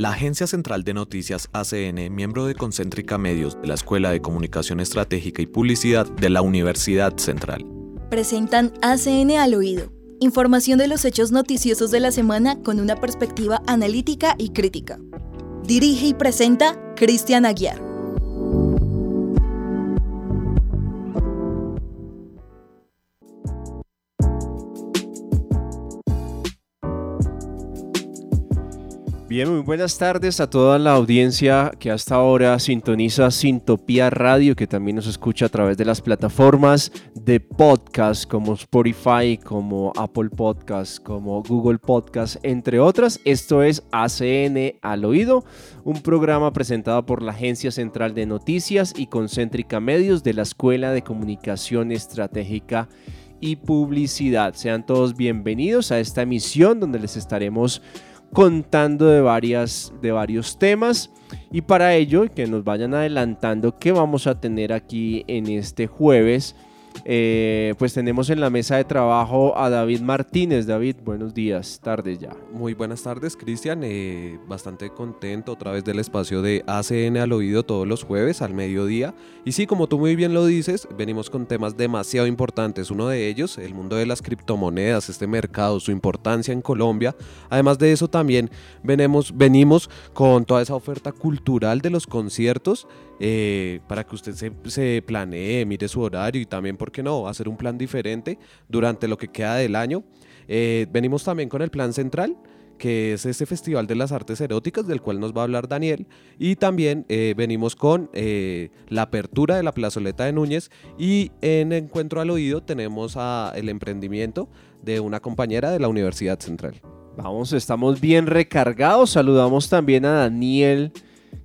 La Agencia Central de Noticias ACN, miembro de Concéntrica Medios de la Escuela de Comunicación Estratégica y Publicidad de la Universidad Central, presentan ACN al oído. Información de los hechos noticiosos de la semana con una perspectiva analítica y crítica. Dirige y presenta Cristian Aguiar. Bien, muy buenas tardes a toda la audiencia que hasta ahora sintoniza Sintopía Radio, que también nos escucha a través de las plataformas de podcast como Spotify, como Apple Podcast, como Google Podcast, entre otras. Esto es ACN al oído, un programa presentado por la Agencia Central de Noticias y Concéntrica Medios de la Escuela de Comunicación Estratégica y Publicidad. Sean todos bienvenidos a esta emisión donde les estaremos contando de, varias, de varios temas. Y para ello, que nos vayan adelantando qué vamos a tener aquí en este jueves eh, pues tenemos en la mesa de trabajo a David Martínez. David, buenos días, tardes ya. Muy buenas tardes, Cristian. Eh, bastante contento otra vez del espacio de ACN al oído todos los jueves al mediodía. Y sí, como tú muy bien lo dices, venimos con temas demasiado importantes. Uno de ellos, el mundo de las criptomonedas, este mercado, su importancia en Colombia. Además de eso, también venimos, venimos con toda esa oferta cultural de los conciertos eh, para que usted se, planee, mire su horario y también, ¿por qué no?, hacer un plan diferente durante lo que queda del año. Eh, venimos también con el plan central que es este Festival de las Artes Eróticas, del cual nos va a hablar Daniel. Y también eh, venimos con la apertura de la plazoleta de Núñez. Y en Encuentro al Oído tenemos a el emprendimiento de una compañera de la Universidad Central. Vamos, estamos bien recargados. Saludamos también a Daniel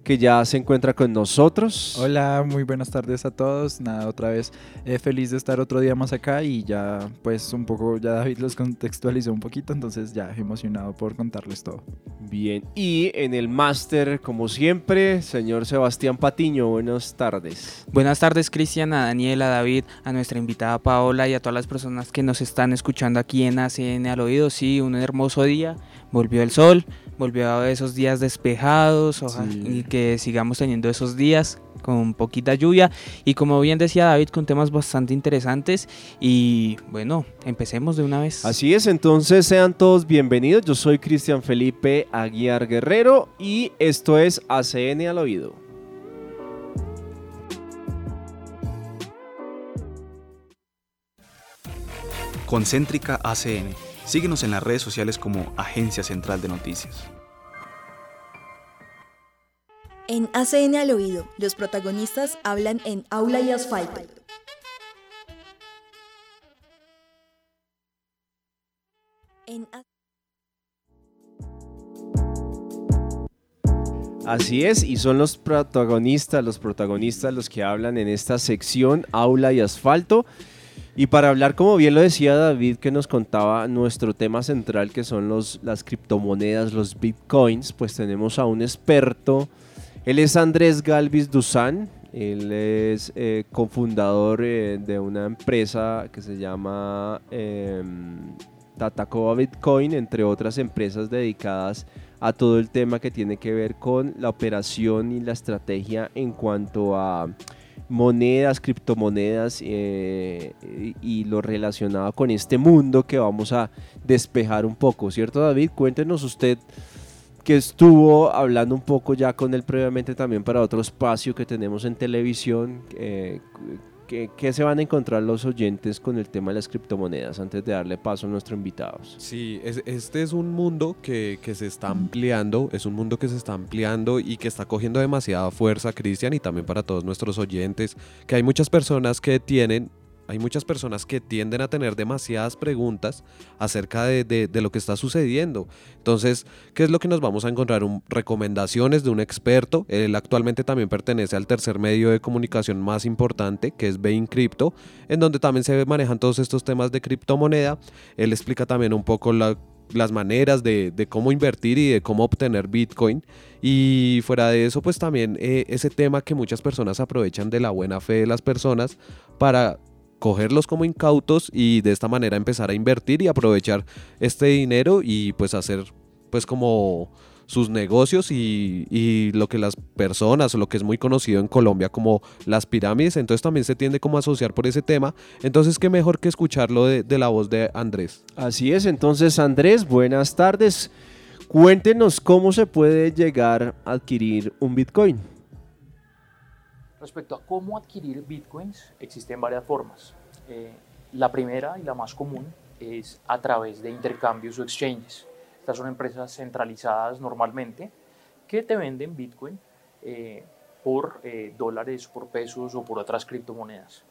que ya se encuentra con nosotros. Hola, muy buenas tardes a todos. Nada, otra vez eh, feliz de estar otro día más acá y ya pues un poco, ya David los contextualizó un poquito, entonces ya emocionado por contarles todo. Bien, y en el máster, como siempre, señor Sebastián Patiño, buenas tardes. Buenas tardes Cristian, a Daniel, a David, a nuestra invitada Paola y a todas las personas que nos están escuchando aquí en ACN al oído. Sí, un hermoso día, volvió el sol volvió a esos días despejados y que sigamos teniendo esos días con poquita lluvia. Y como bien decía David con temas bastante interesantes. Y bueno, empecemos de una vez. Así es, entonces sean todos bienvenidos, yo soy Cristian Felipe Aguiar Guerrero y esto es ACN al oído. Concéntrica ACN Síguenos en las redes sociales como Agencia Central de Noticias. En ACN al oído, los protagonistas hablan en aula y asfalto. Así es, y son los protagonistas, los protagonistas los que hablan en esta sección aula y asfalto. Y para hablar, como bien lo decía David, que nos contaba nuestro tema central, que son los, las criptomonedas, los bitcoins, pues tenemos a un experto. Él es Andrés Galvis Dusan. Él es eh, cofundador eh, de una empresa que se llama eh, Tatacoa Bitcoin, entre otras empresas dedicadas a todo el tema que tiene que ver con la operación y la estrategia en cuanto a monedas, criptomonedas eh, y lo relacionado con este mundo que vamos a despejar un poco, ¿cierto David? Cuéntenos usted que estuvo hablando un poco ya con él previamente también para otro espacio que tenemos en televisión. Eh, ¿Qué, se van a encontrar los oyentes con el tema de las criptomonedas antes de darle paso a nuestros invitados? Sí, este es un mundo que, que, se está ampliando, es un mundo que se está ampliando y que está cogiendo demasiada fuerza, Cristian, y también para todos nuestros oyentes, que hay muchas personas que tienen hay muchas personas que tienden a tener demasiadas preguntas acerca de, lo que está sucediendo. Entonces, ¿qué es lo que nos vamos a encontrar? recomendaciones de un experto. Él actualmente también pertenece al tercer medio de comunicación más importante, que es Bain Crypto, en donde también se manejan todos estos temas de criptomoneda. Él explica también un poco las maneras de, cómo invertir y de cómo obtener Bitcoin. Y fuera de eso, pues también eh, ese tema que muchas personas aprovechan de la buena fe de las personas para cogerlos como incautos y de esta manera empezar a invertir y aprovechar este dinero y pues hacer pues como sus negocios y, y, lo que las personas o lo que es muy conocido en Colombia como las pirámides, entonces también se tiende como a asociar por ese tema, entonces qué mejor que escucharlo de, de la voz de Andrés. Así es, entonces Andrés, buenas tardes, cuéntenos cómo se puede llegar a adquirir un Bitcoin. Respecto a cómo adquirir Bitcoins, existen varias formas. Eh, la primera y la más común es a través de intercambios o exchanges. Estas son empresas centralizadas normalmente que te venden Bitcoin eh, por eh, dólares, por pesos o por otras criptomonedas.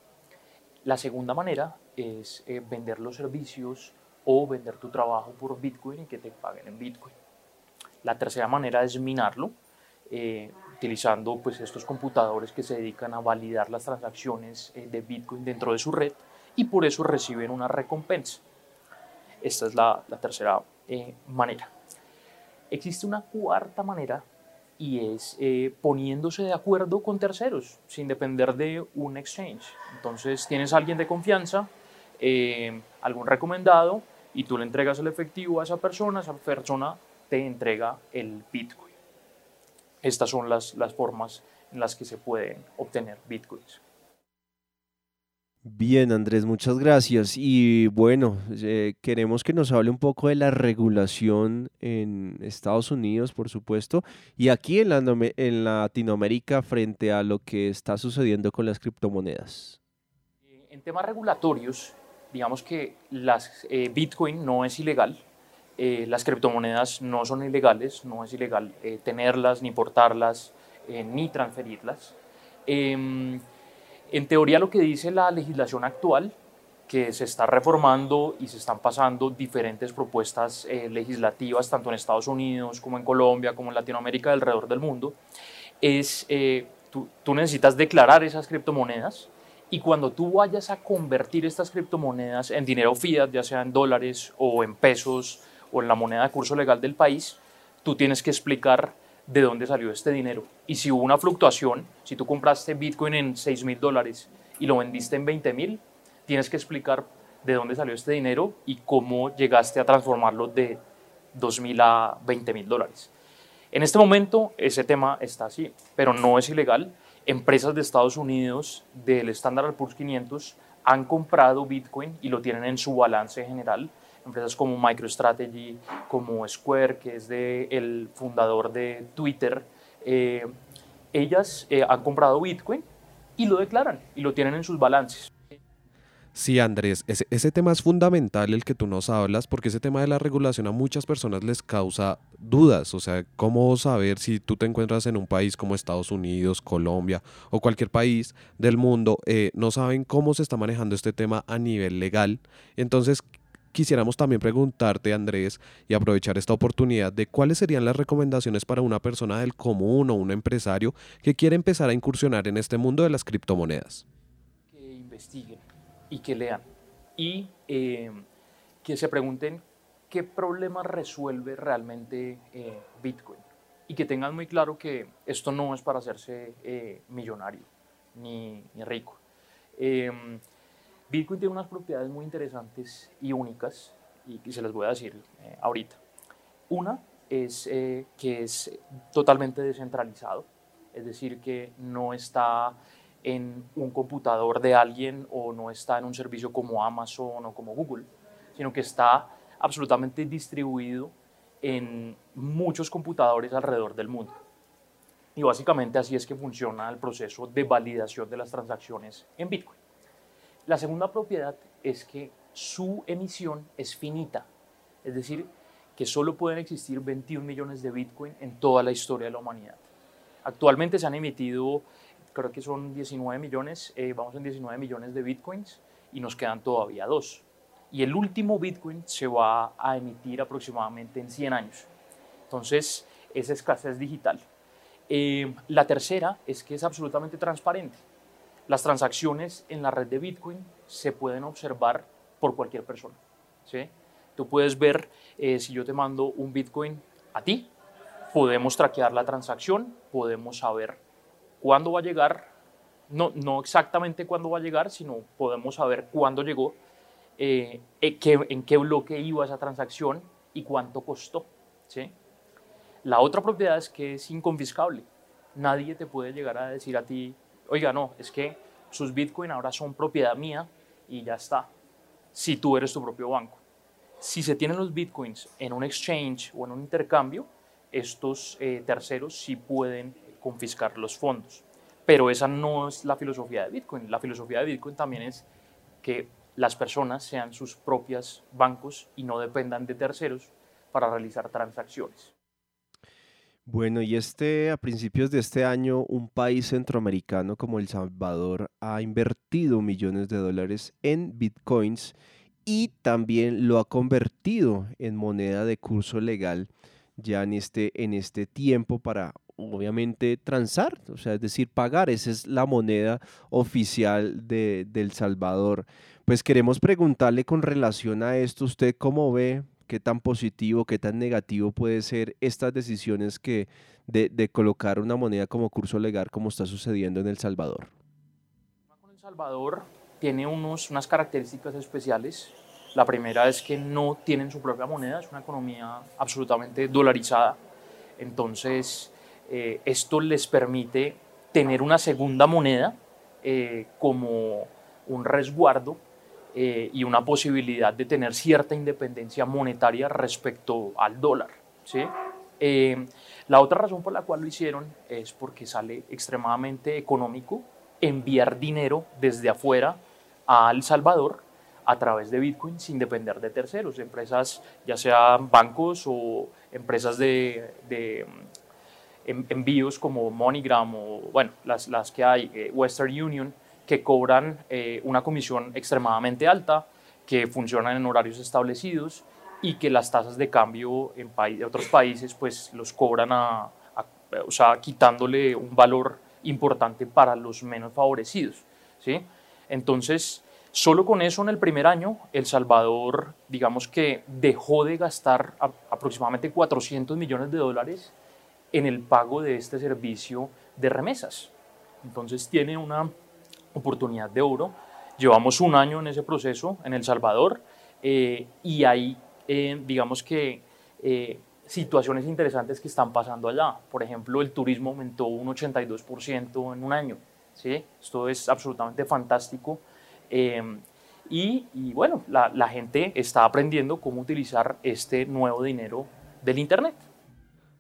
La segunda manera es eh, vender los servicios o vender tu trabajo por Bitcoin y que te paguen en Bitcoin. La tercera manera es minarlo, utilizando pues, estos computadores que se dedican a validar las transacciones de Bitcoin dentro de su red y por eso reciben una recompensa. Esta es la, tercera eh, manera. Existe una cuarta manera y es eh, poniéndose de acuerdo con terceros, sin depender de un exchange. Entonces tienes a alguien de confianza, eh, algún recomendado, y tú le entregas el efectivo a esa persona, esa persona te entrega el Bitcoin. Estas son las, las formas en las que se pueden obtener Bitcoins. Bien, Andrés, muchas gracias. Y bueno, eh, queremos que nos hable un poco de la regulación en Estados Unidos, por supuesto, y aquí en, en Latinoamérica frente a lo que está sucediendo con las criptomonedas. En temas regulatorios, digamos que las, eh, Bitcoin no es ilegal, eh, las criptomonedas no son ilegales, no es ilegal tenerlas, ni portarlas, ni transferirlas. Em, en teoría lo que dice la legislación actual, que se está reformando y se están pasando diferentes propuestas eh, legislativas, tanto en Estados Unidos como en Colombia, como en Latinoamérica, alrededor del mundo, es eh, tú, tú necesitas declarar esas criptomonedas y cuando tú vayas a convertir estas criptomonedas en dinero fiat, ya sea en dólares o en pesos o en la moneda de curso legal del país, tú tienes que explicar de dónde salió este dinero. Y si hubo una fluctuación, si tú compraste Bitcoin en 6 mil dólares y lo vendiste en 20 mil, tienes que explicar de dónde salió este dinero y cómo llegaste a transformarlo de 2 mil a 20 mil dólares. En este momento ese tema está así, pero no es ilegal. Empresas de Estados Unidos del Standard Poor's 500 han comprado Bitcoin y lo tienen en su balance general empresas como MicroStrategy, como Square, que es de el fundador de Twitter, eh, ellas eh, han comprado Bitcoin y lo declaran y lo tienen en sus balances. Sí, Andrés, ese, ese, tema es fundamental el que tú nos hablas, porque ese tema de la regulación a muchas personas les causa dudas. O sea, ¿cómo saber si tú te encuentras en un país como Estados Unidos, Colombia o cualquier país del mundo? Eh, no saben cómo se está manejando este tema a nivel legal. Entonces, quisiéramos también preguntarte, Andrés, y aprovechar esta oportunidad de cuáles serían las recomendaciones para una persona del común o un empresario que quiere empezar a incursionar en este mundo de las criptomonedas. Que investiguen y que lean y eh, que se pregunten qué problema resuelve realmente eh, Bitcoin y que tengan muy claro que esto no es para hacerse eh, millonario ni, ni rico. Bitcoin tiene unas propiedades muy interesantes y únicas y, se las voy a decir eh, ahorita. Una es eh, que es totalmente descentralizado, es decir, que no está en un computador de alguien o no está en un servicio como Amazon o como Google, sino que está absolutamente distribuido en muchos computadores alrededor del mundo. Y básicamente así es que funciona el proceso de validación de las transacciones en Bitcoin. La segunda propiedad es que su emisión es finita, es decir, que solo pueden existir 21 millones de Bitcoin en toda la historia de la humanidad. Actualmente se han emitido, creo que son 19 millones, eh, vamos en 19 millones de Bitcoins y nos quedan todavía dos. Y el último Bitcoin se va a emitir aproximadamente en 100 años. Entonces, esa escasez digital. Eh, la tercera es que es absolutamente transparente. Las transacciones en la red de Bitcoin se pueden observar por cualquier persona. ¿sí? Tú puedes ver eh, si yo te mando un Bitcoin a ti, podemos traquear la transacción, podemos saber cuándo va a llegar, no, no exactamente cuándo va a llegar, sino podemos saber cuándo llegó, eh, en, qué, en, qué, bloque iba esa transacción y cuánto costó. ¿sí? La otra propiedad es que es inconfiscable. Nadie te puede llegar a decir a ti, oiga, no, es que sus Bitcoin ahora son propiedad mía y ya está, si tú eres tu propio banco. Si se tienen los Bitcoins en un exchange o en un intercambio, estos eh, terceros sí pueden confiscar los fondos. Pero esa no es la filosofía de Bitcoin. La filosofía de Bitcoin también es que las personas sean sus propios bancos y no dependan de terceros para realizar transacciones. Bueno, y este a principios de este año, un país centroamericano como El Salvador ha invertido millones de dólares en bitcoins y también lo ha convertido en moneda de curso legal ya en este, en este tiempo para obviamente transar, o sea, es decir, pagar, esa es la moneda oficial de, El Salvador. Pues queremos preguntarle con relación a esto, ¿usted cómo ve qué tan positivo, qué tan negativo puede ser estas decisiones que de, colocar una moneda como curso legal como está sucediendo en El Salvador? El Salvador tiene unos, unas características especiales. La primera es que no tienen su propia moneda, es una economía absolutamente dolarizada. Entonces, eh, esto les permite tener una segunda moneda eh, como un resguardo eh, y una posibilidad de tener cierta independencia monetaria respecto al dólar. ¿sí? Eh, la otra razón por la cual lo hicieron es porque sale extremadamente económico enviar dinero desde afuera a El Salvador a través de Bitcoin sin depender de terceros, empresas, ya sean bancos o empresas de, de envíos como MoneyGram o bueno, las, las que hay, eh, Western Union, que cobran eh, una comisión extremadamente alta, que funcionan en horarios establecidos y que las tasas de cambio en otros países pues los cobran a, o sea, quitándole un valor importante para los menos favorecidos. ¿sí? Entonces, solo con eso en el primer año, El Salvador, digamos que dejó de gastar aproximadamente 400 millones de dólares en el pago de este servicio de remesas. Entonces tiene una oportunidad de oro. Llevamos un año en ese proceso en El Salvador eh, y hay, eh, digamos que, eh, situaciones interesantes que están pasando allá. Por ejemplo, el turismo aumentó un 82% en un año. ¿sí? Esto es absolutamente fantástico. Y, y, bueno, la, la gente está aprendiendo cómo utilizar este nuevo dinero del Internet.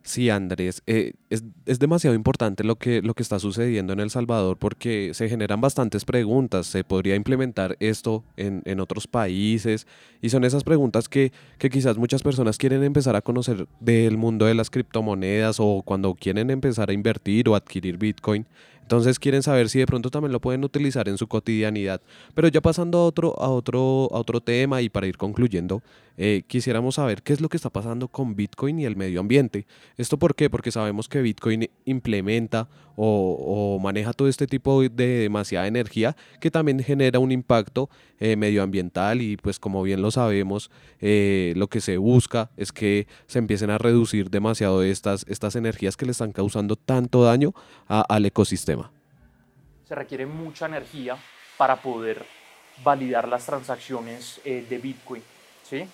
Sí, Andrés, eh, es, demasiado importante lo que, lo que está sucediendo en El Salvador porque se generan bastantes preguntas. ¿Se podría implementar esto en, en otros países? Y son esas preguntas que, que, quizás muchas personas quieren empezar a conocer del mundo de las criptomonedas o cuando quieren empezar a invertir o adquirir Bitcoin. Entonces quieren saber si de pronto también lo pueden utilizar en su cotidianidad. Pero ya pasando a otro, a otro, a otro tema y para ir concluyendo, eh, quisiéramos saber qué es lo que está pasando con Bitcoin y el medio ambiente. ¿Esto por qué? Porque sabemos que Bitcoin implementa o, maneja todo este tipo de demasiada energía que también genera un impacto eh, medioambiental y pues como bien lo sabemos, eh, lo que se busca es que se empiecen a reducir demasiado estas, estas energías que le están causando tanto daño al ecosistema. Se requiere mucha energía para poder validar las transacciones de Bitcoin. ¿sí?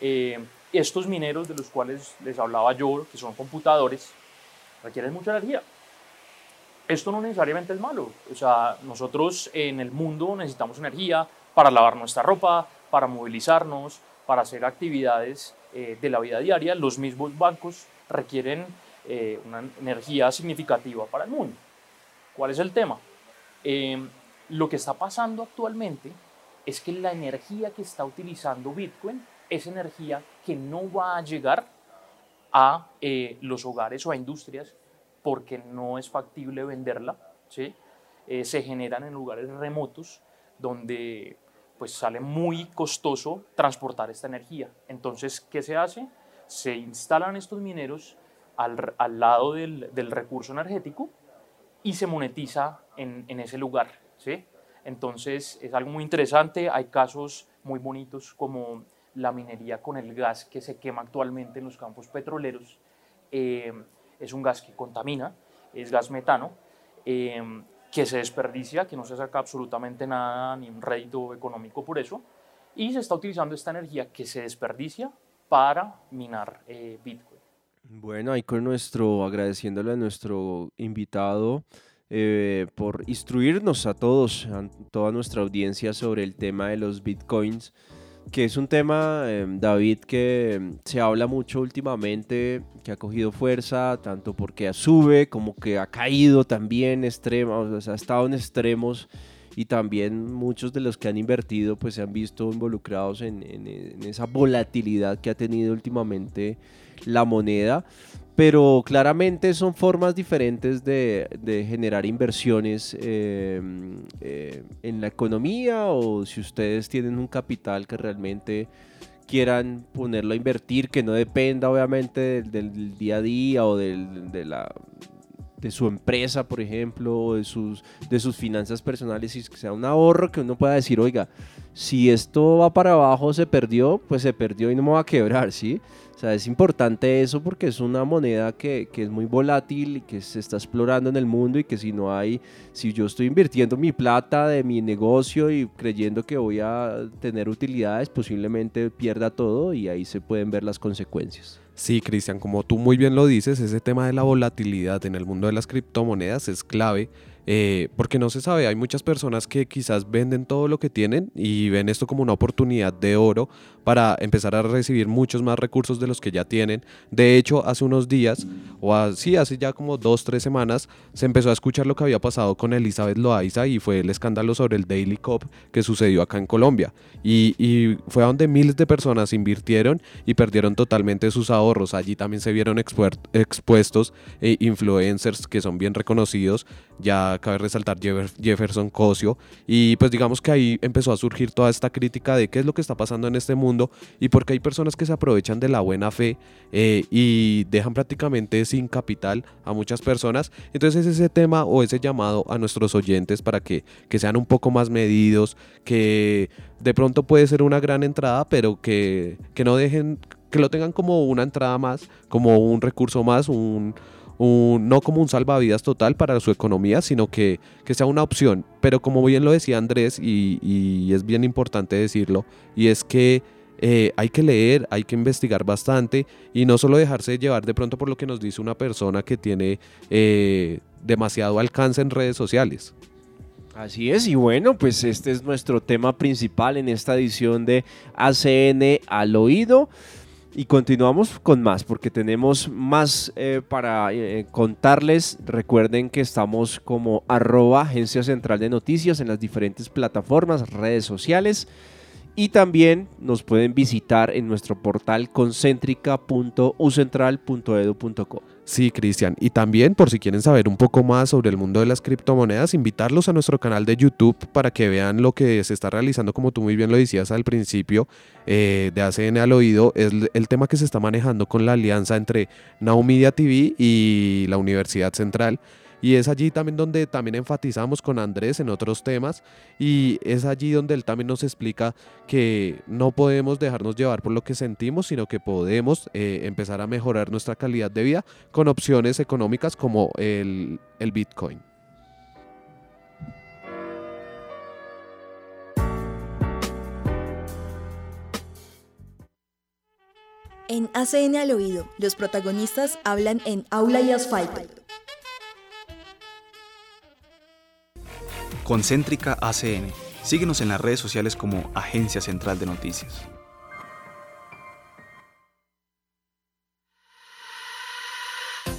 Eh, estos mineros de los cuales les hablaba yo, que son computadores, requieren mucha energía. Esto no necesariamente es malo. O sea, nosotros en el mundo necesitamos energía para lavar nuestra ropa, para movilizarnos, para hacer actividades eh, de la vida diaria. Los mismos bancos requieren eh, una energía significativa para el mundo. ¿Cuál es el tema? Lo que está pasando actualmente es que la energía que está utilizando Bitcoin es energía que no va a llegar a eh, los hogares o a industrias porque no es factible venderla. ¿sí? Eh, se generan en lugares remotos donde pues sale muy costoso transportar esta energía. Entonces, ¿qué se hace? Se instalan estos mineros al, al lado del, del, recurso energético y se monetiza en, en ese lugar. ¿sí? Entonces, es algo muy interesante. Hay casos muy bonitos como la minería con el gas que se quema actualmente en los campos petroleros. Eh, es un gas que contamina, es gas metano, eh, que se desperdicia, que no se saca absolutamente nada, ni un rédito económico por eso, y se está utilizando esta energía que se desperdicia para minar eh, Bitcoin. Bueno, ahí con nuestro, agradeciéndole a nuestro invitado eh, por instruirnos a todos, a toda nuestra audiencia sobre el tema de los bitcoins, que es un tema, em, David, que em, se habla mucho últimamente, que ha cogido fuerza, tanto porque sube como que ha caído también extremo, o sea, ha estado en extremos y también muchos de los que han invertido pues se han visto involucrados en, en esa volatilidad que ha tenido últimamente la moneda, pero claramente son formas diferentes de, generar inversiones eh, eh, en la economía o si ustedes tienen un capital que realmente quieran ponerlo a invertir, que no dependa obviamente del, día a día o de la de su empresa, por ejemplo, o de sus, de sus finanzas personales y que sea un ahorro que uno pueda decir, oiga, si esto va para abajo, se perdió, pues se perdió y no me va a quebrar, ¿sí? O sea, es importante eso porque es una moneda que, que, es muy volátil y que se está explorando en el mundo y que si no hay, si yo estoy invirtiendo mi plata de mi negocio y creyendo que voy a tener utilidades, posiblemente pierda todo y ahí se pueden ver las consecuencias. Sí, Cristian, como tú muy bien lo dices, ese tema de la volatilidad en el mundo de las criptomonedas es clave eh, porque no se sabe, hay muchas personas que quizás venden todo lo que tienen y ven esto como una oportunidad de oro para empezar a recibir muchos más recursos de los que ya tienen. De hecho, hace unos días, o así, hace ya como dos, tres semanas, se empezó a escuchar lo que había pasado con Elizabeth Loaiza y fue el escándalo sobre el Daily Cop que sucedió acá en Colombia. Y, y fue donde miles de personas invirtieron y perdieron totalmente sus ahorros. Allí también se vieron expuestos eh, influencers que son bien reconocidos, ya cabe resaltar Jefferson Cosio, y pues digamos que ahí empezó a surgir toda esta crítica de qué es lo que está pasando en este mundo y porque hay personas que se aprovechan de la buena fe eh, y dejan prácticamente sin capital a muchas personas. Entonces es ese tema o ese llamado a nuestros oyentes para que, que sean un poco más medidos, que de pronto puede ser una gran entrada, pero que, que no dejen, que lo tengan como una entrada más, como un recurso más, un no como un salvavidas total para su economía, sino que, que sea una opción. Pero como bien lo decía Andrés, y, y, es bien importante decirlo, y es que eh, hay que leer, hay que investigar bastante y no solo dejarse llevar de pronto por lo que nos dice una persona que tiene eh, demasiado alcance en redes sociales. Así es, y bueno, pues este es nuestro tema principal en esta edición de ACN al oído. Y continuamos con más, porque tenemos más eh, para contarles. Recuerden que estamos como arroba agencia central de noticias en las diferentes plataformas, redes sociales. Y también nos pueden visitar en nuestro portal concéntrica.ucentral.edu.co. Sí, Cristian. Y también, por si quieren saber un poco más sobre el mundo de las criptomonedas, invitarlos a nuestro canal de YouTube para que vean lo que se está realizando, como tú muy bien lo decías al principio, eh, de ACN al oído, es el tema que se está manejando con la alianza entre Now Media TV y la Universidad Central. Y es allí también donde también enfatizamos con Andrés en otros temas y es allí donde él también nos explica que no podemos dejarnos llevar por lo que sentimos, sino que podemos eh, empezar a mejorar nuestra calidad de vida con opciones económicas como el, el Bitcoin. En ACN al oído, los protagonistas hablan en aula y asfalto. Concéntrica ACN. Síguenos en las redes sociales como Agencia Central de Noticias.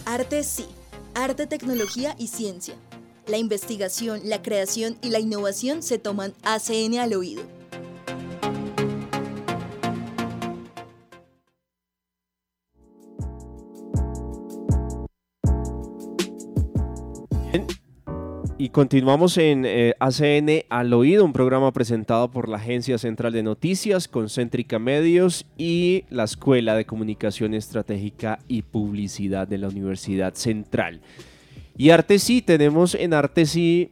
Arte sí, arte, tecnología y ciencia. La investigación, la creación y la innovación se toman ACN al oído. Y continuamos en eh, ACN al oído, un programa presentado por la Agencia Central de Noticias, Concéntrica Medios y la Escuela de Comunicación Estratégica y Publicidad de la Universidad Central. Y Artesí, tenemos en Artesí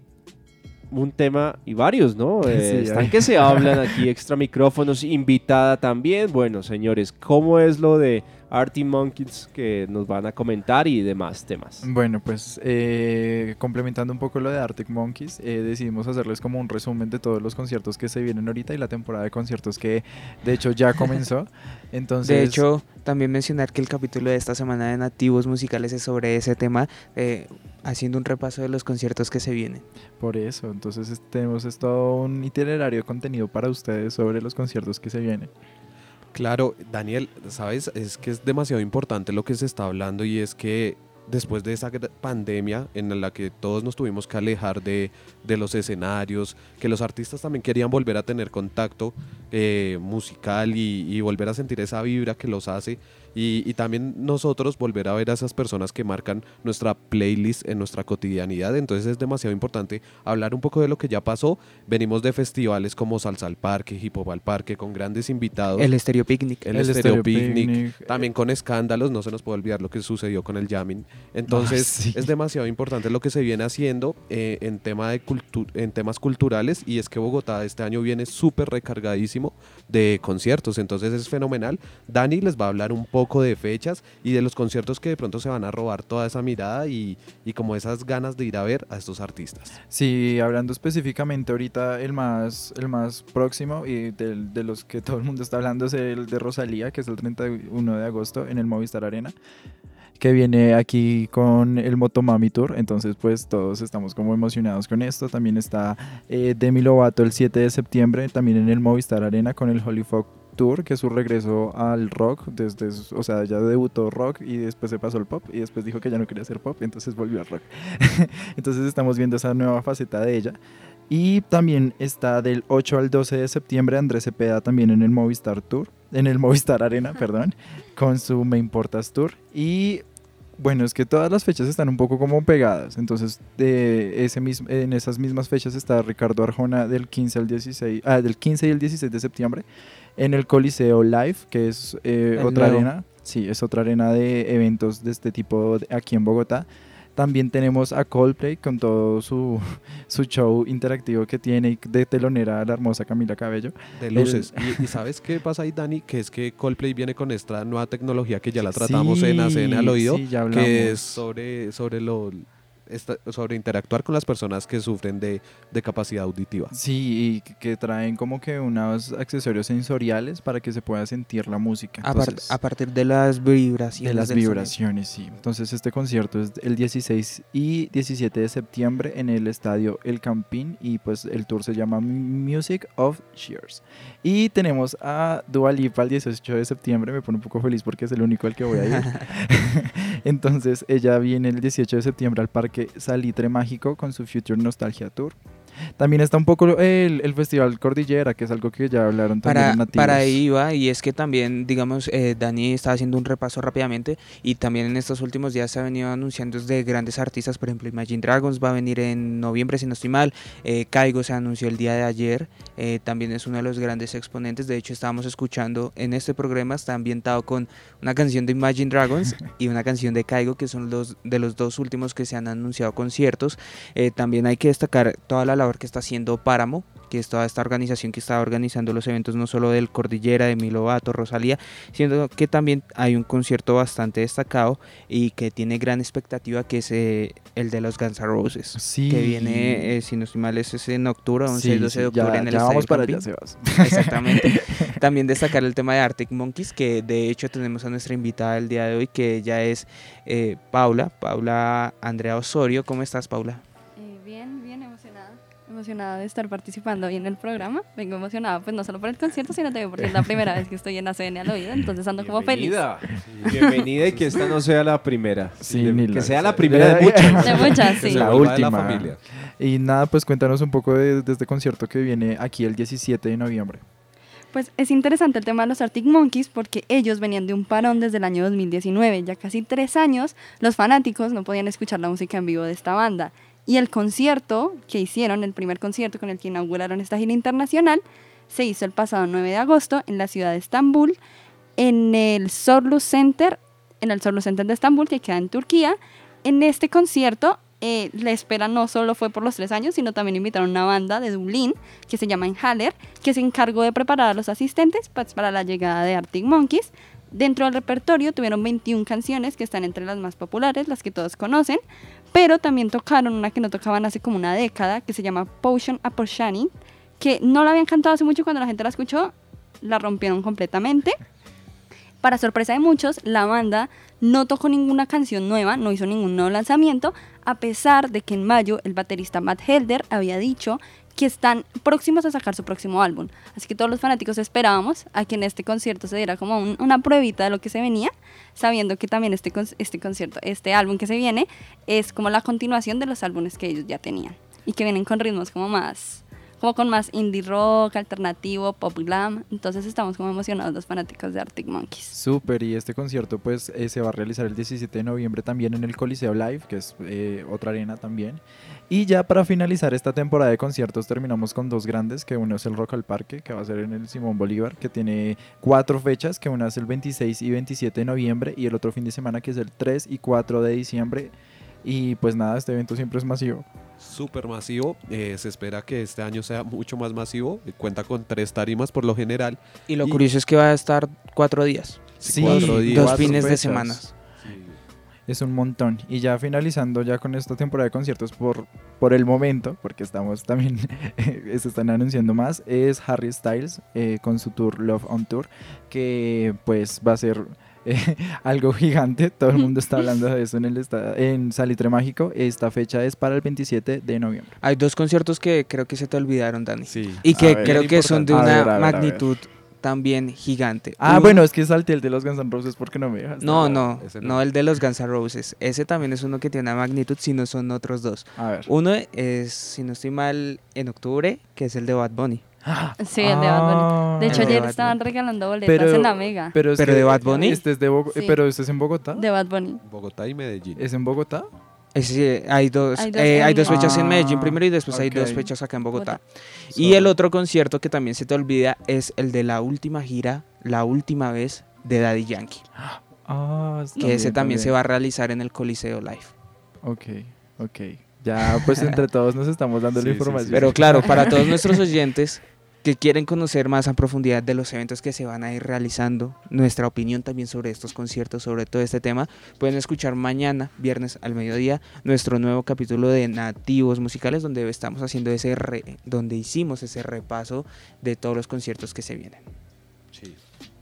un tema y varios, ¿no? Eh, están que se hablan aquí, extra micrófonos, invitada también. Bueno, señores, ¿cómo es lo de Artie Monkeys que nos van a comentar y demás temas. Bueno, pues eh, complementando un poco lo de Arctic Monkeys, eh, decidimos hacerles como un resumen de todos los conciertos que se vienen ahorita y la temporada de conciertos que de hecho ya comenzó. Entonces, De hecho, también mencionar que el capítulo de esta semana de Nativos Musicales es sobre ese tema, eh, haciendo un repaso de los conciertos que se vienen. por eso, entonces es- tenemos todo un itinerario de contenido para ustedes sobre los conciertos que se vienen. Claro, Daniel, sabes, es que es demasiado importante lo que se está hablando y es que después de esa pandemia en la que todos nos tuvimos que alejar de, de los escenarios, que los artistas también querían volver a tener contacto eh, musical y, y volver a sentir esa vibra que los hace y, y también nosotros volver a ver a esas personas que marcan nuestra playlist en nuestra cotidianidad. Entonces es demasiado importante hablar un poco de lo que ya pasó. Venimos de festivales como Salsa al Parque, Hip Hop al Parque, con grandes invitados. El Estéreo Picnic. El, El Stereo Stereo Picnic, Picnic, también con escándalos, no se nos puede olvidar lo que sucedió con el jamming. Entonces, sí. es demasiado importante lo que se viene haciendo eh, en, tema de cultu- en temas culturales y es que Bogotá este año viene súper recargadísimo de conciertos, entonces es fenomenal. Dani les va a hablar un poco de fechas y de los conciertos que de pronto se van a robar toda esa mirada y, y como esas ganas de ir a ver a estos artistas. Sí, hablando específicamente ahorita el más, el más próximo y del- de los que todo el mundo está hablando es el de Rosalía, que es el 31 de agosto en el Movistar Arena, que viene aquí con el Motomami Tour, entonces pues todos estamos como emocionados con esto. También está eh, Demi Lovato el 7 de septiembre, también en el Movistar Arena con el Holy Folk Tour, que es su regreso al rock, desde, o sea, ya debutó rock y después se pasó al pop y después dijo que ya no quería hacer pop, entonces volvió al rock. entonces estamos viendo esa nueva faceta de ella. Y también está del 8 al 12 de septiembre Andrés Cepeda también en el Movistar Tour, en el Movistar Arena, perdón, con su Me Importas Tour. Y bueno, es que todas las fechas están un poco como pegadas. Entonces, de ese mismo, en esas mismas fechas está Ricardo Arjona del 15 al 16, ah, del 15 y el 16 de septiembre en el Coliseo Live, que es eh, El otra nuevo. arena. Sí, es otra arena de eventos de este tipo de- aquí en Bogotá. También tenemos a Coldplay con todo su, su show interactivo que tiene de telonera a la hermosa Camila Cabello. De luces. Y, y ¿sabes qué pasa ahí, Dani? Que es que Coldplay viene con esta nueva tecnología que ya la tratamos en ACN al oído, sí, ya que es sobre, sobre lo esta- sobre interactuar con las personas que sufren de, de capacidad auditiva. Sí, y que- traen como que unos accesorios sensoriales para que se pueda sentir la música. A, par- Entonces, a partir de las vibraciones. de las del sonido. vibraciones, sí. Entonces este concierto es el 16 y 17 de septiembre en el estadio El Campín y pues el tour se llama Music of Cheers. Y tenemos a Dua Lipa el 18 de septiembre, me pone un poco feliz porque es el único al que voy a ir. Entonces ella viene el 18 de septiembre al Parque Salitre Mágico con su Future Nostalgia Tour. También está un poco el, el Festival Cordillera, que es algo que ya hablaron también Para, en Nativos. para ahí iba, y es que también, digamos, eh, Dani está haciendo un repaso rápidamente y también en estos últimos días se ha venido anunciando de grandes artistas, por ejemplo, Imagine Dragons va a venir en noviembre, si no estoy mal, eh, Caigo se anunció el día de ayer, eh, también es uno de los grandes exponentes, de hecho estábamos escuchando en este programa, está ambientado con una canción de Imagine Dragons y una canción de Caigo, que son los de los dos últimos que se han anunciado conciertos. Eh, también hay que destacar toda la labor que está haciendo Páramo, que es toda esta organización que está organizando los eventos no solo del Cordillera, de Milovato, Rosalía, sino que también hay un concierto bastante destacado y que tiene gran expectativa, que es eh, el de los Guns N' Roses. Sí. Que viene, eh, si no estoy mal, es ese en octubre, 11 Sí, y 12 de sí, ya- octubre en el ya vamos para allá, Sebas. Exactamente. También destacar el tema de Arctic Monkeys, que de hecho tenemos a nuestra invitada el día de hoy, que ella es eh, Paula, Paula Andrea Osorio. ¿Cómo estás, Paula? Emocionada. De estar participando hoy en el programa. Vengo emocionada, pues no solo por el concierto, sino también porque es la primera vez que estoy en ACN al oído, entonces ando como feliz. Bienvenida. Bienvenida y que esta no sea la primera. Sí, De- que la- sea la primera de muchas. De muchas, sí. La la última. familia. Y nada, pues cuéntanos un poco de, de este concierto que viene aquí el 17 de noviembre. Pues es interesante el tema de los Arctic Monkeys porque ellos venían de un parón desde el año 2019. Ya casi tres años los fanáticos no podían escuchar la música en vivo de esta banda. Y el concierto que hicieron, el primer concierto con el que inauguraron esta gira internacional, se hizo el pasado 9 de agosto en la ciudad de Estambul, en el Sorlu Center, en el Sorlu Center de Estambul, que queda en Turquía. En este concierto, eh, la espera no solo fue por los tres años, sino también invitaron a una banda de Dublín que se llama Inhaler, que se encargó de preparar a los asistentes pues, para la llegada de Arctic Monkeys. Dentro del repertorio tuvieron 21 canciones que están entre las más populares, las que todos conocen, pero también tocaron una que no tocaban hace como una década, que se llama Potion Apple Shining, que no la habían cantado hace mucho cuando la gente la escuchó, la rompieron completamente. Para sorpresa de muchos, la banda no tocó ninguna canción nueva, no hizo ningún nuevo lanzamiento, a pesar de que en mayo el baterista Matt Helder había dicho que están próximos a sacar su próximo álbum. Así que todos los fanáticos esperábamos a que en este concierto se diera como un- una pruebita de lo que se venía, sabiendo que también este, este concierto, este álbum que se viene, es como la continuación de los álbumes que ellos ya tenían y que vienen con ritmos como más como con más indie rock, alternativo, pop glam. Entonces estamos como emocionados los fanáticos de Arctic Monkeys. Súper, y este concierto pues eh, se va a realizar el 17 de noviembre también en el Coliseo Live, que es eh, otra arena también. Y ya para finalizar esta temporada de conciertos terminamos con dos grandes, que uno es el Rock al Parque, que va a ser en el Simón Bolívar, que tiene cuatro fechas, que una es el 26 y 27 de noviembre y el otro fin de semana que es el 3 y 4 de diciembre. Y pues nada, este evento siempre es masivo. Súper masivo. eh, se espera que este año sea mucho más masivo. eh, Cuenta con tres tarimas por lo general. Y lo Y- curioso es que va a estar cuatro días. Sí, cuatro días. Dos fines de semana. Es un montón. Y ya finalizando ya con esta temporada de conciertos por, por el momento, porque estamos también, se están anunciando más, es Harry Styles eh, con su tour Love on Tour, que pues va a ser eh, algo gigante. Todo el mundo está hablando de eso en, el esta- en Salitre Mágico. Esta fecha es para el 27 de noviembre. Hay dos conciertos que creo que se te olvidaron, Dani. Sí. Y que ver. creo que son de una ver, a ver, a ver. magnitud también gigante. Ah, Uno- bueno, es que salté el de los Guns N' Roses porque no me dejas. No, no, no. el de los Guns N' Roses. Ese también es uno que tiene una magnitud, si no son otros dos. A ver. Uno es, si no estoy mal, en octubre, que es el de Bad Bunny. Sí, el de Bad Bunny. De hecho, El de ayer estaban regalando boletas Pero- en la Mega. Pero, es ¿Pero que de Bad Bunny? Este es de Bogo- Sí. Pero este es en Bogotá. De Bad Bunny. Bogotá y Medellín. ¿Es en Bogotá? Ese, hay dos, Hay dos eh, hay en dos fechas en Ah, Medellín primero y después hay dos ok. fechas acá en Bogotá. Bogotá. Y el otro concierto que también se te olvida es el de la última gira, la última vez de Daddy Yankee. Ah, Que ese también se va a realizar en el Coliseo Live. Ok, ok. Ya, pues entre todos nos estamos dando Sí, la sí, información. sí. Pero claro, para todos nuestros oyentes que quieren conocer más a profundidad de los eventos que se van a ir realizando, nuestra opinión también sobre estos conciertos, sobre todo este tema, pueden escuchar mañana, viernes al mediodía, nuestro nuevo capítulo de Nativos Musicales, donde estamos haciendo ese re- donde hicimos ese repaso de todos los conciertos que se vienen.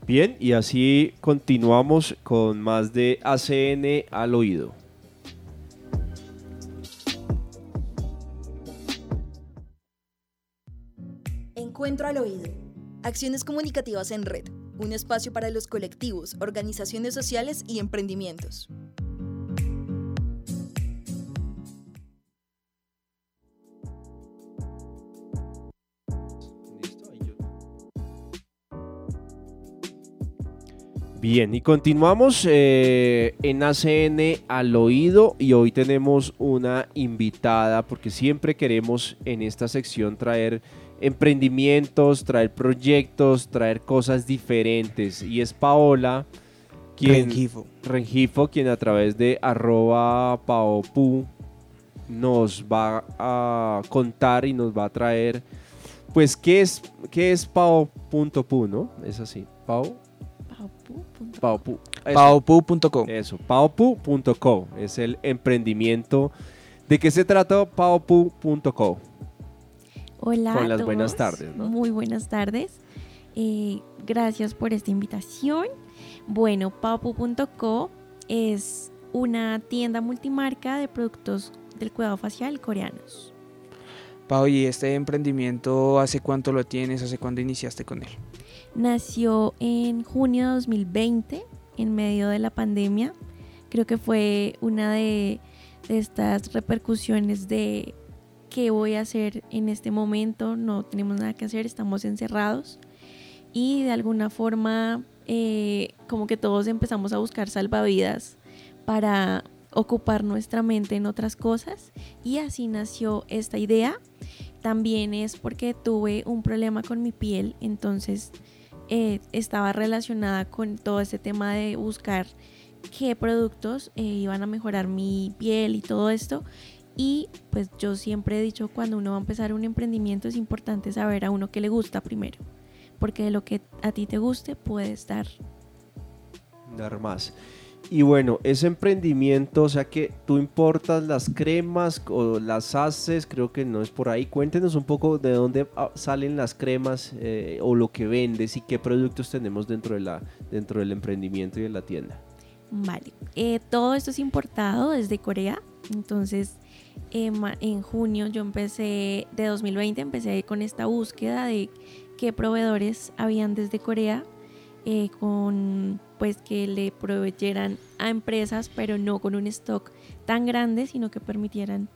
Bien, y así continuamos con más de ACN al oído. Encuentro al oído. Acciones comunicativas en red. Un espacio para los colectivos, organizaciones sociales y emprendimientos. Bien, y continuamos eh, en ACN al oído y hoy tenemos una invitada porque siempre queremos en esta sección traer emprendimientos, traer proyectos, traer cosas diferentes y es Paola quien, Rengifo. Rengifo, quien a través de arroba paopu nos va a contar y nos va a traer pues qué es, qué es pao.pu, ¿no? Es así, pao, paopu. Eso. Paopu.co. Eso, paopu.co es el emprendimiento. ¿De qué se trata paopu.co? Hola. Con a las buenas tardes, ¿no? Muy buenas tardes. Eh, gracias por esta invitación. Bueno, papu.co es una tienda multimarca de productos del cuidado facial coreanos. Pau, ¿y este emprendimiento hace cuánto lo tienes? ¿Hace cuándo iniciaste con él? Nació en junio de 2020, en medio de la pandemia. Creo que fue una de, de estas repercusiones de qué voy a hacer en este momento. No tenemos nada que hacer, estamos encerrados. Y de alguna forma, eh, como que todos empezamos a buscar salvavidas para ocupar nuestra mente en otras cosas. Y así nació esta idea. También es porque tuve un problema con mi piel, entonces eh, estaba relacionada con todo este tema de buscar qué productos eh, iban a mejorar mi piel y todo esto. Y pues yo siempre he dicho, cuando uno va a empezar un emprendimiento es importante saber a uno qué le gusta primero, porque de lo que a ti te guste puedes dar dar más. Y bueno, ese emprendimiento, o sea que tú importas las cremas o las haces, creo que no es por ahí. Cuéntenos un poco de dónde ah, salen las cremas eh, o lo que vendes y qué productos tenemos dentro, de la, dentro del emprendimiento y de la tienda. Vale, eh, todo esto es importado desde Corea, entonces en junio yo empecé, de 2020, empecé con esta búsqueda de qué proveedores habían desde Corea eh, con pues que le proveyeran a empresas, pero no con un stock tan grande, sino que permitieran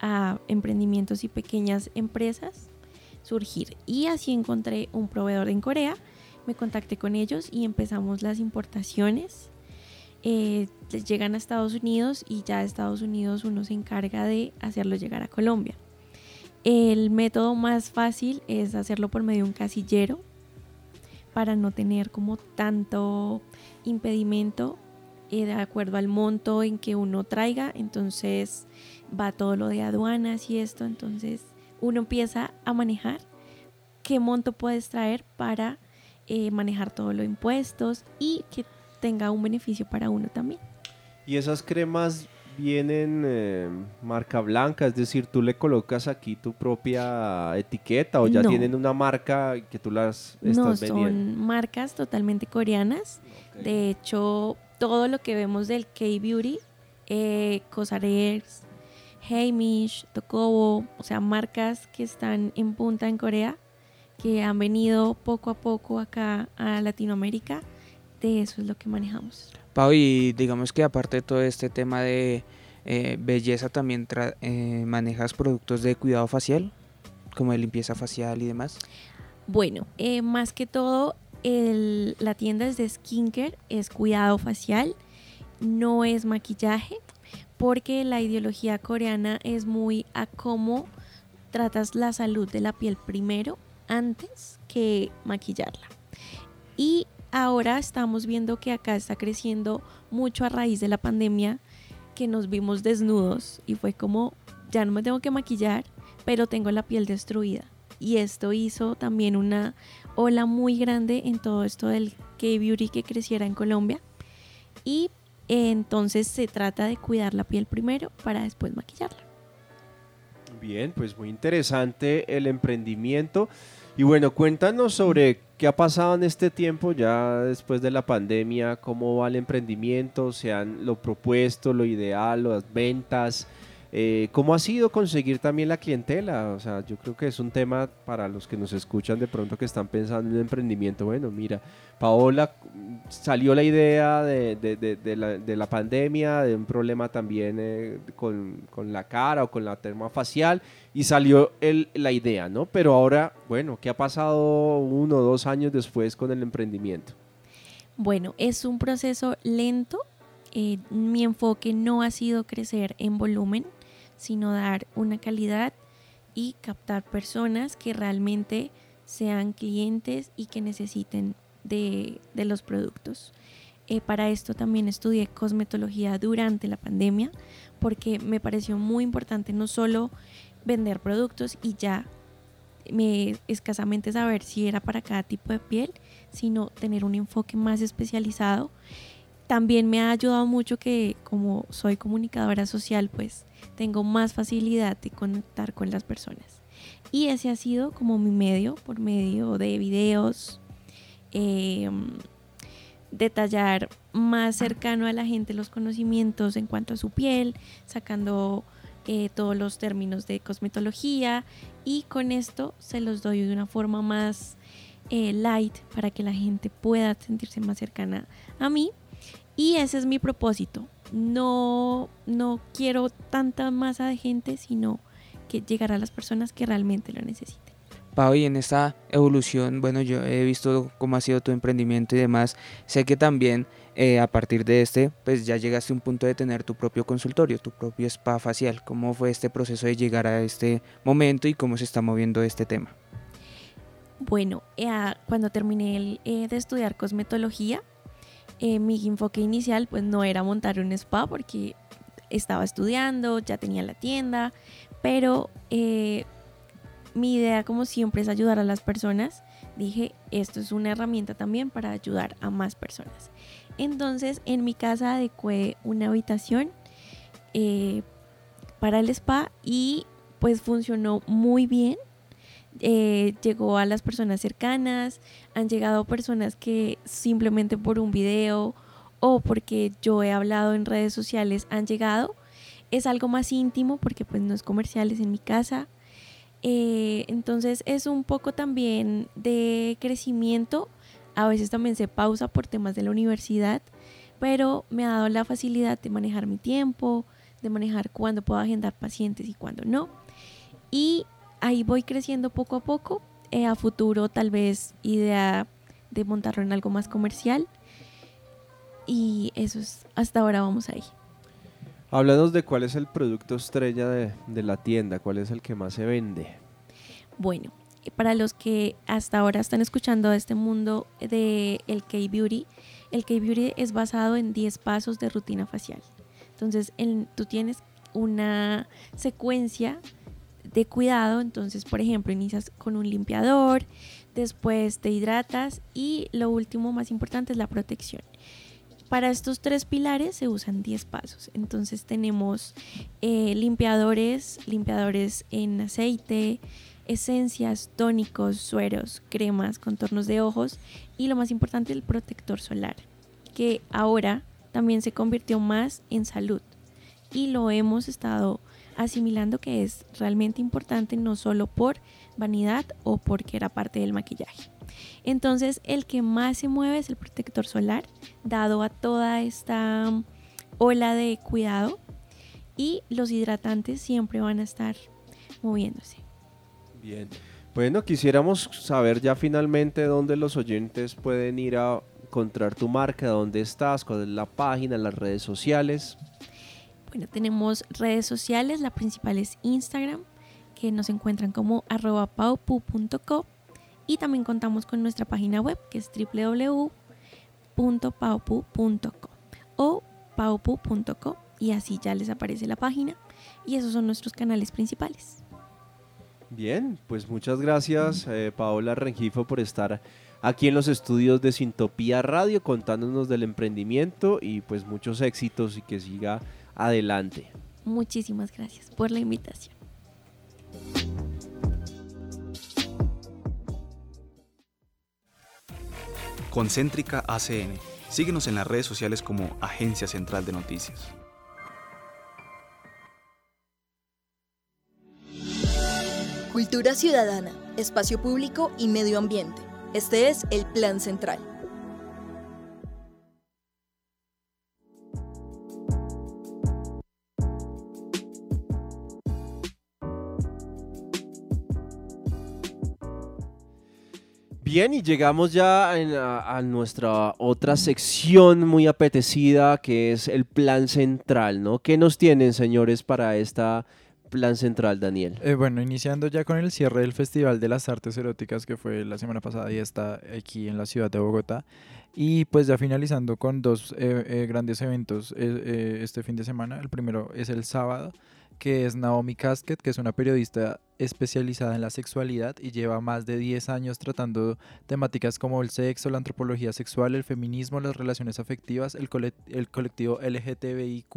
a emprendimientos y pequeñas empresas surgir. Y así encontré un proveedor en Corea, me contacté con ellos y empezamos las importaciones. Eh, llegan a Estados Unidos y ya Estados Unidos uno se encarga de hacerlo llegar a Colombia. El método más fácil es hacerlo por medio de un casillero, para no tener como tanto impedimento eh, de acuerdo al monto en que uno traiga. Entonces va todo lo de aduanas y esto. Entonces uno empieza a manejar qué monto puedes traer para eh, manejar todos los impuestos y que tenga un beneficio para uno también. Y esas cremas vienen eh, marca blanca, es decir, tú le colocas aquí tu propia etiqueta o ya tienen una marca que tú las estás no, Son marcas totalmente coreanas. De hecho, todo lo que vemos del K-Beauty, eh, Cosarex, Heimish, Tokobo, o sea, marcas que están en punta en Corea, que han venido poco a poco acá a Latinoamérica, de eso es lo que manejamos. Pau, y digamos que aparte de todo este tema de eh, belleza, también eh, manejas productos de cuidado facial, como de limpieza facial y demás. Bueno, eh, más que todo, la tienda es de skincare, es cuidado facial, no es maquillaje, porque la ideología coreana es muy a cómo tratas la salud de la piel primero antes que maquillarla. Y ahora estamos viendo que acá está creciendo mucho a raíz de la pandemia, que nos vimos desnudos y fue como, ya no me tengo que maquillar, pero tengo la piel destruida. Y esto hizo también una ola muy grande en todo esto del K-Beauty que creciera en Colombia. Y entonces se trata de cuidar la piel primero para después maquillarla. Bien, pues muy interesante el emprendimiento. Y bueno, cuéntanos sobre qué ha pasado en este tiempo ya después de la pandemia, cómo va el emprendimiento, se han lo propuesto, lo ideal, las ventas, eh, ¿Cómo ha sido conseguir también la clientela? O sea, yo creo que es un tema para los que nos escuchan de pronto que están pensando en emprendimiento. Bueno, mira, Paola salió la idea de, la, pandemia, de un problema también eh, con, la cara o con la terma facial y salió el, la idea, ¿no? Pero ahora, bueno, ¿qué ha pasado uno o dos años después con el emprendimiento? Bueno, es un proceso lento. Eh, mi enfoque no ha sido crecer en volumen, sino dar una calidad y captar personas que realmente sean clientes y que necesiten de, los productos. Eh, para esto también estudié cosmetología durante la pandemia porque me pareció muy importante no solo vender productos y ya me escasamente saber si era para cada tipo de piel, sino tener un enfoque más especializado. También me ha ayudado mucho que como soy comunicadora social, pues tengo más facilidad de conectar con las personas. Y ese ha sido como mi medio, por medio de videos, em, detallar más cercano a la gente los conocimientos en cuanto a su piel, sacando eh, todos los términos de cosmetología y con esto se los doy de una forma más eh, light para que la gente pueda sentirse más cercana a mí. Y ese es mi propósito, no, no quiero tanta masa de gente, sino que llegar a las personas que realmente lo necesiten. Pau, y en esta evolución, bueno, yo he visto cómo ha sido tu emprendimiento y demás. Sé que también eh, a partir de este, pues ya llegaste a un punto de tener tu propio consultorio, tu propio spa facial. ¿Cómo fue este proceso de llegar a este momento y cómo se está moviendo este tema? Bueno, eh, cuando terminé eh, de estudiar cosmetología, eh, mi enfoque inicial pues no era montar un spa porque estaba estudiando, ya tenía la tienda, pero eh, mi idea como siempre es ayudar a las personas. Dije, esto es una herramienta también para ayudar a más personas. Entonces en mi casa adecué una habitación eh, para el spa y pues funcionó muy bien. Eh, llegó a las personas cercanas, han llegado personas que simplemente por un video o porque yo he hablado en redes sociales han llegado. Es algo más íntimo porque pues no es comercial, es en mi casa. Eh, entonces es un poco también de crecimiento. A veces también se pausa por temas de la universidad, pero me ha dado la facilidad de manejar mi tiempo, de manejar cuándo puedo agendar pacientes y cuándo no. Y ahí voy creciendo poco a poco. Eh, a futuro tal vez idea de montarlo en algo más comercial. Y eso es, hasta ahora vamos ahí. Háblanos de cuál es el producto estrella de, de la tienda, cuál es el que más se vende. Bueno, para los que hasta ahora están escuchando este mundo de el K-Beauty, el K-Beauty es basado en 10 pasos de rutina facial. Entonces, tú tienes una secuencia de cuidado. Entonces, por ejemplo, inicias con un limpiador, después te hidratas y lo último más importante es la protección. Para estos tres pilares se usan 10 pasos. Entonces tenemos eh, limpiadores, limpiadores en aceite, esencias, tónicos, sueros, cremas, contornos de ojos y lo más importante el protector solar, que ahora también se convirtió más en salud y lo hemos estado asimilando que es realmente importante no solo por vanidad o porque era parte del maquillaje. Entonces el que más se mueve es el protector solar, dado a toda esta ola de cuidado y los hidratantes siempre van a estar moviéndose. Bien. Bueno, quisiéramos saber ya finalmente dónde los oyentes pueden ir a encontrar tu marca, dónde estás, cuál es la página, las redes sociales. Tenemos redes sociales, la principal es Instagram, que nos encuentran como arroba paupu.co y también contamos con nuestra página web que es www.paupu.co o paupu.co y así ya les aparece la página y esos son nuestros canales principales. Bien, pues muchas gracias eh, Paola Rengifo por estar aquí en los estudios de Sintopía Radio contándonos del emprendimiento y pues muchos éxitos y que siga adelante. Muchísimas gracias por la invitación. Concéntrica ACN. Síguenos en las redes sociales como Agencia Central de Noticias. Cultura ciudadana, espacio público y medio ambiente. Este es el Plan Central. Bien, y llegamos ya a, nuestra otra sección muy apetecida, que es el plan central, ¿no? ¿Qué nos tienen, señores, para esta plan central, Daniel? Eh, bueno, iniciando ya con el cierre del Festival de las Artes Eróticas, que fue la semana pasada y está aquí en la ciudad de Bogotá. Y pues ya finalizando con dos eh, eh, grandes eventos este fin de semana. El primero es el sábado, que es Naomi Casket, que es una periodista especializada en la sexualidad y lleva más de 10 años tratando temáticas como el sexo, la antropología sexual, el feminismo, las relaciones afectivas, el, el colectivo LGTBIQ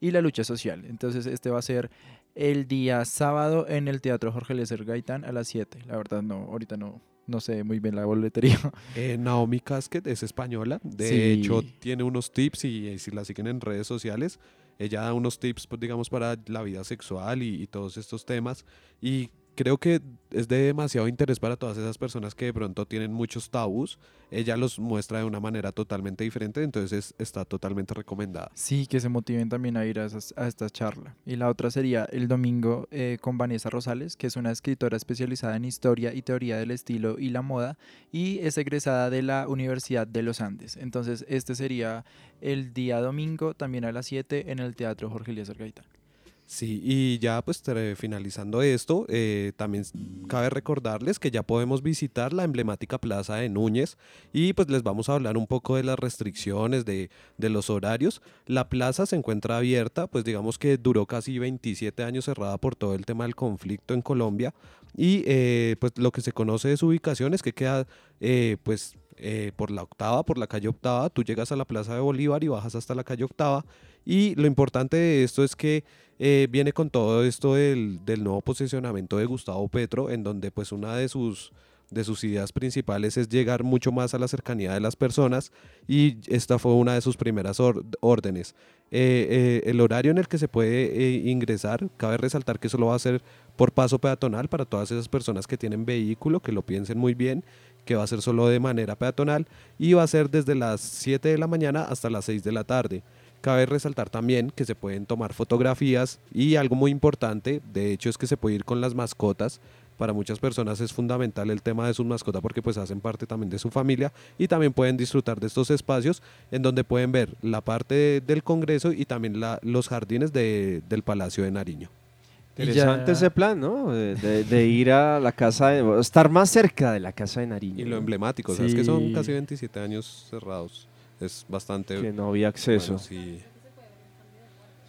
y la lucha social. Entonces este va a ser el día sábado en el Teatro Jorge Lezer Gaitán a las 7. La verdad no, ahorita no, no sé muy bien la boletería. Eh, Naomi Casket es española, de hecho tiene unos tips y si la siguen en redes sociales ella da unos tips, pues, digamos, para la vida sexual y, y todos estos temas. Y creo que es de demasiado interés para todas esas personas que de pronto tienen muchos tabús. Ella los muestra de una manera totalmente diferente, entonces está totalmente recomendada. Sí, que se motiven también a ir a, esta charla. Y la otra sería el domingo eh, con Vanessa Rosales, que es una escritora especializada en historia y teoría del estilo y la moda, y es egresada de la Universidad de los Andes. Entonces, este sería el día domingo, también a las 7, en el Teatro Jorge Elías Gaitán. Sí, y ya pues finalizando esto, eh, también cabe recordarles que ya podemos visitar la emblemática plaza de Núñez y pues les vamos a hablar un poco de las restricciones, de, de los horarios. La plaza se encuentra abierta, pues digamos que duró casi 27 años cerrada por todo el tema del conflicto en Colombia y eh, pues lo que se conoce de su ubicación es que queda eh, pues eh, por la octava, por la calle octava, tú llegas a la Plaza de Bolívar y bajas hasta la calle octava. Y lo importante de esto es que eh, viene con todo esto del, nuevo posicionamiento de Gustavo Petro, en donde pues una de sus de sus ideas principales es llegar mucho más a la cercanía de las personas y esta fue una de sus primeras órdenes. Eh, el horario en el que se puede ingresar, cabe resaltar que solo va a ser por paso peatonal para todas esas personas que tienen vehículo, que lo piensen muy bien, que va a ser solo de manera peatonal y va a ser desde las 7 de la mañana hasta las 6 de la tarde. Cabe resaltar también que se pueden tomar fotografías y algo muy importante, de hecho, es que se puede ir con las mascotas para muchas personas es fundamental el tema de sus mascotas porque pues hacen parte también de su familia y también pueden disfrutar de estos espacios en donde pueden ver la parte del Congreso y también los jardines del Palacio de Nariño. Interesante ese plan, ¿no? De, ir a la casa, de, estar más cerca de la casa de Nariño. Y lo emblemático, es que son casi 27 años cerrados. Es bastante... Que no había acceso. sí.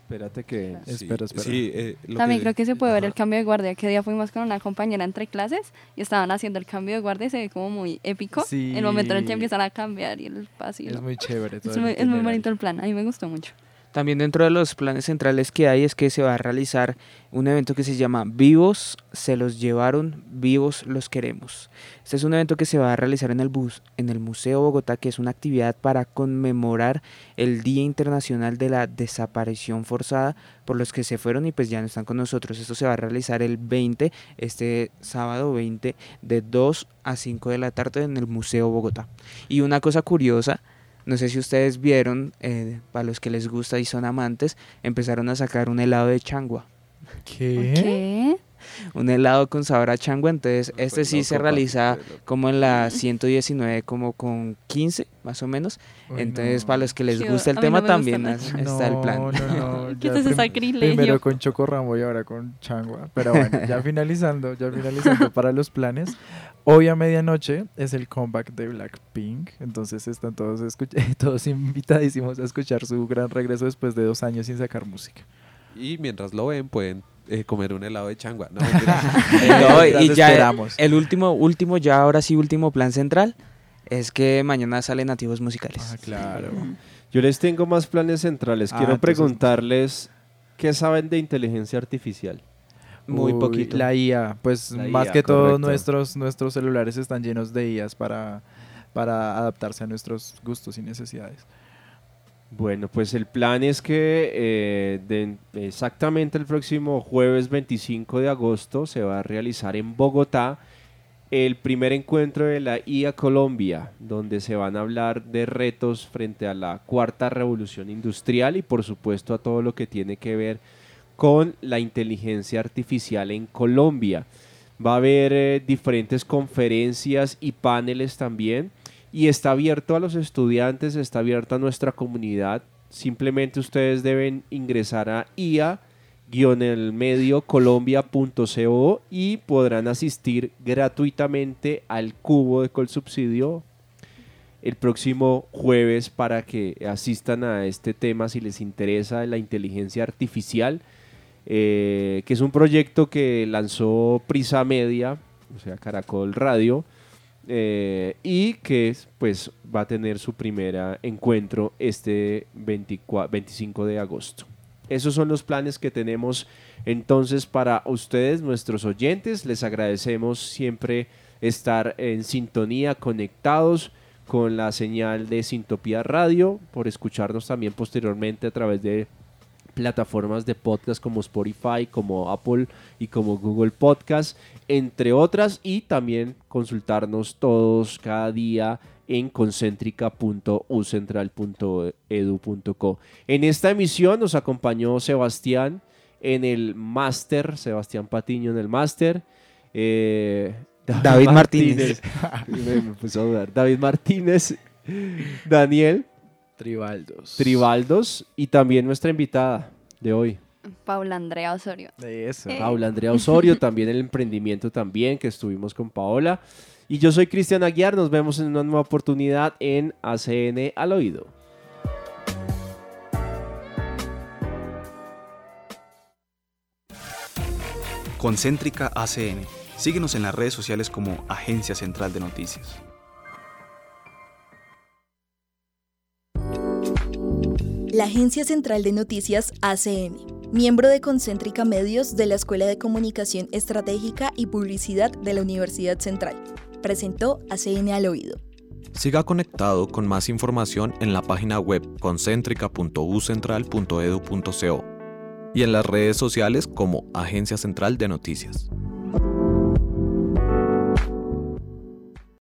Espérate que... espera, espera. Eh, También creo que se puede ver el cambio de guardia. Que día fuimos con una compañera entre clases y estaban haciendo el cambio de guardia y se ve como muy épico. El momento en el que empiezan a cambiar y el pasillo. Es muy chévere. es muy bonito el plan. A mí me gustó mucho. También dentro de los planes centrales que hay es que se va a realizar un evento que se llama Vivos se los llevaron, vivos los queremos. Este es un evento que se va a realizar en el bus, en el Museo Bogotá, que es una actividad para conmemorar el Día Internacional de la Desaparición Forzada por los que se fueron y pues ya no están con nosotros. Esto se va a realizar el 20, este sábado 20, de 2 a 5 de la tarde en el Museo Bogotá. Y una cosa curiosa no sé si ustedes vieron, eh, para los que les gusta y son amantes, empezaron a sacar un helado de changua. ¿Qué? ¿Qué? Un helado con sabor a changua, entonces este sí se realiza como en la 119, como con 15 más o menos. entonces para los que les gusta el tema también está el plan. No, no, no. ¿Qué es sacrilegio? Primero con chocorramo y ahora con changua. Pero bueno, ya finalizando, ya finalizando para los planes. Hoy a medianoche es el comeback de Blackpink, entonces están todos, todos invitadísimos a escuchar su gran regreso después de dos años sin sacar música. Y mientras lo ven pueden eh, comer un helado de changua. No, y ya el último, último, ya ahora sí último plan central es que mañana salen nativos musicales. Ah, claro. Yo les tengo más planes centrales. Quiero ah, preguntarles qué saben de inteligencia artificial. Muy poquito. La IA, pues más que todo nuestros, nuestros celulares están llenos de IAs para, para adaptarse a nuestros gustos y necesidades. Bueno, pues el plan es que eh, exactamente el próximo jueves 25 de agosto se va a realizar en Bogotá el primer encuentro de la IA Colombia, donde se van a hablar de retos frente a la cuarta revolución industrial y por supuesto a todo lo que tiene que ver con la inteligencia artificial en Colombia. Va a haber eh, diferentes conferencias y paneles también y está abierto a los estudiantes, está abierto a nuestra comunidad. Simplemente ustedes deben ingresar a ia colombia.co y podrán asistir gratuitamente al cubo de Colsubsidio el próximo jueves para que asistan a este tema si les interesa la inteligencia artificial, eh, que es un proyecto que lanzó Prisa Media, o sea, Caracol Radio, eh, y que pues va a tener su primer encuentro este 25 de agosto. Esos son los planes que tenemos entonces para ustedes, nuestros oyentes. Les agradecemos siempre estar en sintonía, conectados con la señal de Sintopía Radio, por escucharnos también posteriormente a través de plataformas de podcast como Spotify, como Apple y como Google Podcast, entre otras, y también consultarnos todos cada día en concentrica.ucentral.edu.co. En esta emisión nos acompañó Sebastián en el máster, Sebastián Patiño en el máster. Eh, David, Martínez. David Martínez, Daniel Tribaldos. Tribaldos y también nuestra invitada de hoy. Paula Andrea Osorio. eso. Paula Andrea Osorio, también el emprendimiento también, que estuvimos con Paola. Y yo soy Cristian Aguiar, nos vemos en una nueva oportunidad en ACN al oído. Concéntrica ACN. Síguenos en las redes sociales como Agencia Central de Noticias. La Agencia Central de Noticias ACN, miembro de Concéntrica Medios de la Escuela de Comunicación Estratégica y Publicidad de la Universidad Central, presentó ACN al oído. Siga conectado con más información en la página web concéntrica.ucentral.edu.co y en las redes sociales como Agencia Central de Noticias.